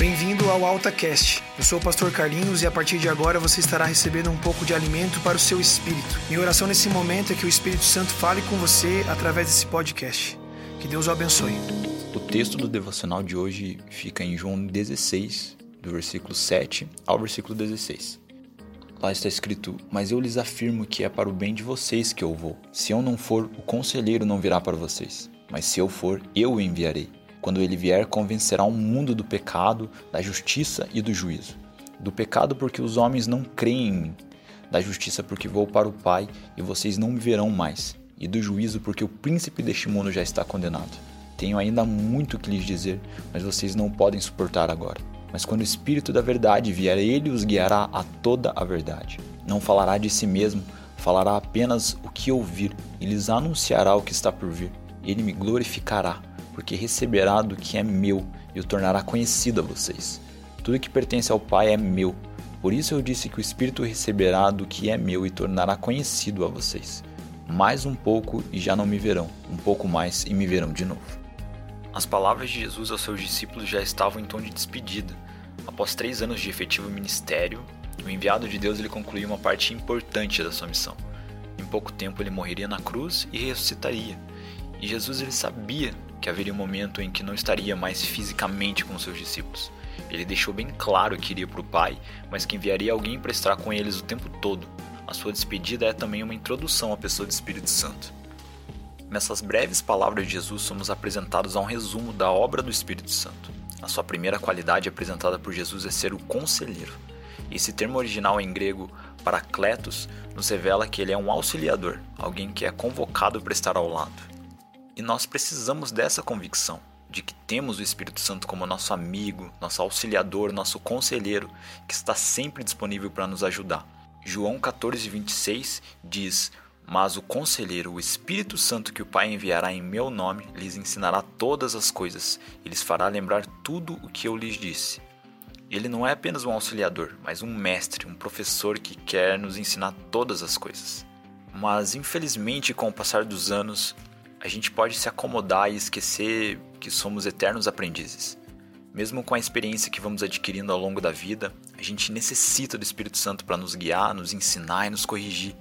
Bem-vindo ao AltaCast. Eu sou o pastor Carlinhos e a partir de agora você estará recebendo um pouco de alimento para o seu espírito. Minha oração nesse momento é que o Espírito Santo fale com você através desse podcast. Que Deus o abençoe. O texto do devocional de hoje fica em João 16, do versículo 7 ao versículo 16. Lá está escrito: Mas eu lhes afirmo que é para o bem de vocês que eu vou. Se eu não for, o conselheiro não virá para vocês. Mas se eu for, eu o enviarei. Quando ele vier, convencerá o mundo do pecado, da justiça e do juízo. Do pecado, porque os homens não creem em mim. Da justiça, porque vou para o Pai e vocês não me verão mais. E do juízo, porque o príncipe deste mundo já está condenado. Tenho ainda muito que lhes dizer, mas vocês não podem suportar agora. Mas quando o Espírito da Verdade vier, ele os guiará a toda a verdade. Não falará de si mesmo, falará apenas o que ouvir e lhes anunciará o que está por vir. Ele me glorificará porque receberá do que é meu e o tornará conhecido a vocês. Tudo que pertence ao Pai é meu. Por isso eu disse que o Espírito receberá do que é meu e tornará conhecido a vocês. Mais um pouco e já não me verão, um pouco mais e me verão de novo. As palavras de Jesus aos seus discípulos já estavam em tom de despedida. Após três anos de efetivo ministério, o enviado de Deus ele concluiu uma parte importante da sua missão. Em pouco tempo ele morreria na cruz e ressuscitaria. E Jesus ele sabia que haveria um momento em que não estaria mais fisicamente com seus discípulos. Ele deixou bem claro que iria para o Pai, mas que enviaria alguém para estar com eles o tempo todo. A sua despedida é também uma introdução à pessoa do Espírito Santo. Nessas breves palavras de Jesus, somos apresentados a um resumo da obra do Espírito Santo. A sua primeira qualidade apresentada por Jesus é ser o conselheiro. Esse termo original em grego, paracletos, nos revela que ele é um auxiliador, alguém que é convocado para estar ao lado. E nós precisamos dessa convicção de que temos o Espírito Santo como nosso amigo, nosso auxiliador, nosso conselheiro, que está sempre disponível para nos ajudar. João 14, 26 diz: Mas o conselheiro, o Espírito Santo que o Pai enviará em meu nome, lhes ensinará todas as coisas e lhes fará lembrar tudo o que eu lhes disse. Ele não é apenas um auxiliador, mas um mestre, um professor que quer nos ensinar todas as coisas. Mas infelizmente, com o passar dos anos, a gente pode se acomodar e esquecer que somos eternos aprendizes. Mesmo com a experiência que vamos adquirindo ao longo da vida, a gente necessita do Espírito Santo para nos guiar, nos ensinar e nos corrigir.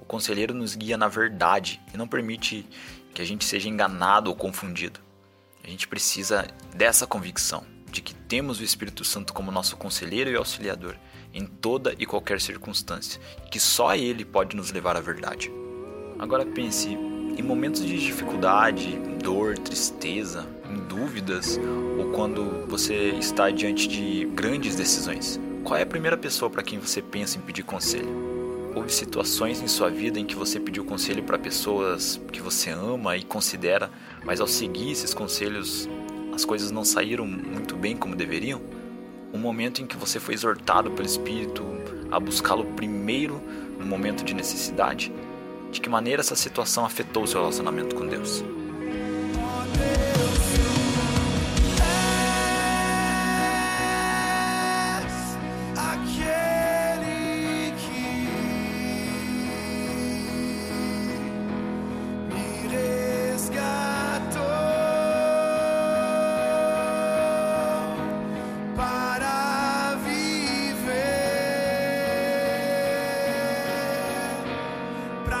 O conselheiro nos guia na verdade e não permite que a gente seja enganado ou confundido. A gente precisa dessa convicção de que temos o Espírito Santo como nosso conselheiro e auxiliador em toda e qualquer circunstância, que só ele pode nos levar à verdade. Agora pense, em momentos de dificuldade, dor, tristeza, em dúvidas ou quando você está diante de grandes decisões, qual é a primeira pessoa para quem você pensa em pedir conselho? Houve situações em sua vida em que você pediu conselho para pessoas que você ama e considera, mas ao seguir esses conselhos as coisas não saíram muito bem como deveriam? Um momento em que você foi exortado pelo Espírito a buscá-lo primeiro no momento de necessidade? De que maneira essa situação afetou o seu relacionamento com Deus?